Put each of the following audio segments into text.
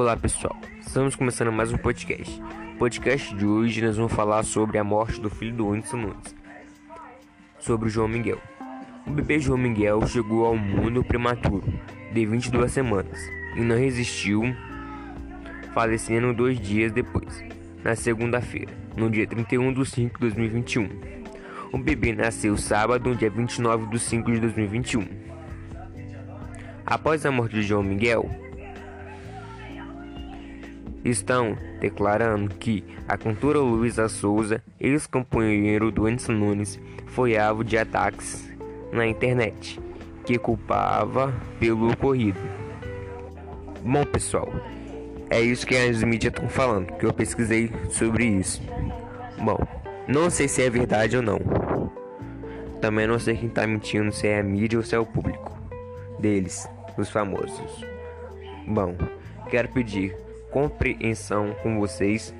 Olá pessoal, estamos começando mais um podcast. No podcast de hoje nós vamos falar sobre a morte do filho do Whindersson Nunes, sobre o João Miguel. O bebê João Miguel chegou ao mundo prematuro, de 22 semanas, e não resistiu, falecendo dois dias depois, na segunda-feira, no dia 31 de 5 de 2021. O bebê nasceu sábado, dia 29 de 5 de 2021. Após a morte de João Miguel, estão declarando que a cantora Luísa Souza, ex-companheiro do Edson Nunes, foi alvo de ataques na internet, que culpava pelo ocorrido. Bom, pessoal, é isso que as mídias estão falando, que eu pesquisei sobre isso. Bom, não sei se é verdade ou não. Também não sei quem está mentindo, se é a mídia ou se é o público deles, os famosos. Bom, quero pedir compreensão com vocês,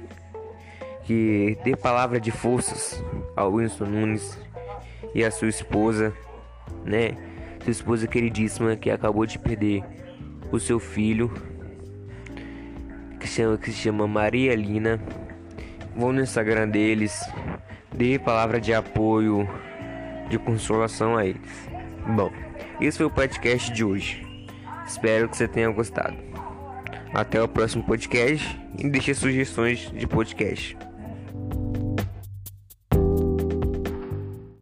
que dê palavra de forças ao Winston Nunes e a sua esposa, né? Sua esposa queridíssima que acabou de perder o seu filho, que, chama, que se chama Maria Lina. Vão no Instagram deles, dê palavra de apoio, de consolação a eles. Bom, esse foi o podcast de hoje. Espero que você tenha gostado. Até o próximo podcast e deixe sugestões de podcast.